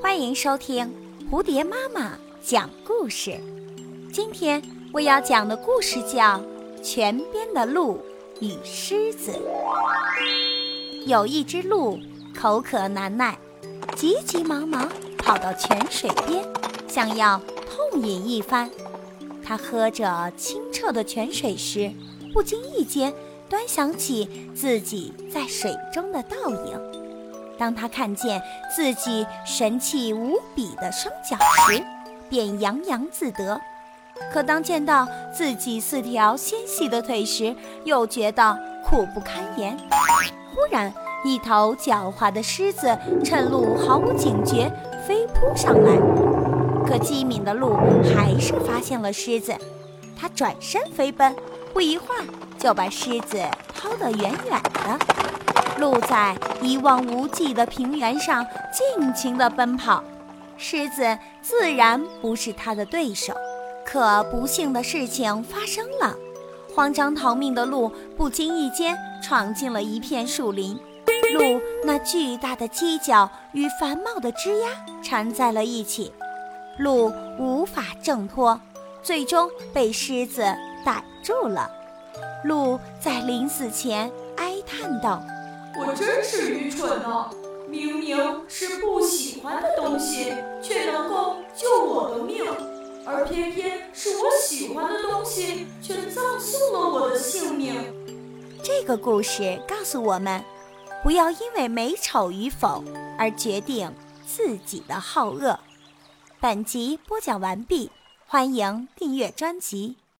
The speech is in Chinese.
欢迎收听蝴蝶妈妈讲故事。今天我要讲的故事叫《泉边的鹿与狮子》。有一只鹿口渴难耐，急急忙忙跑到泉水边，想要痛饮一番。它喝着清澈的泉水时，不经意间端详起自己在水中的倒影。当他看见自己神气无比的双脚时，便洋洋自得；可当见到自己四条纤细的腿时，又觉得苦不堪言。忽然，一头狡猾的狮子趁鹿毫无警觉飞扑上来，可机敏的鹿还是发现了狮子，它转身飞奔，不一会儿就把狮子抛得远远的。鹿在一望无际的平原上尽情地奔跑，狮子自然不是它的对手。可不幸的事情发生了，慌张逃命的鹿不经意间闯进了一片树林，鹿那巨大的犄角与繁茂的枝丫缠在了一起，鹿无法挣脱，最终被狮子逮住了。鹿在临死前哀叹道。我真是愚蠢呢！明明是不喜欢的东西，却能够救我的命，而偏偏是我喜欢的东西，却葬送了我的性命。这个故事告诉我们，不要因为美丑与否而决定自己的好恶。本集播讲完毕，欢迎订阅专辑。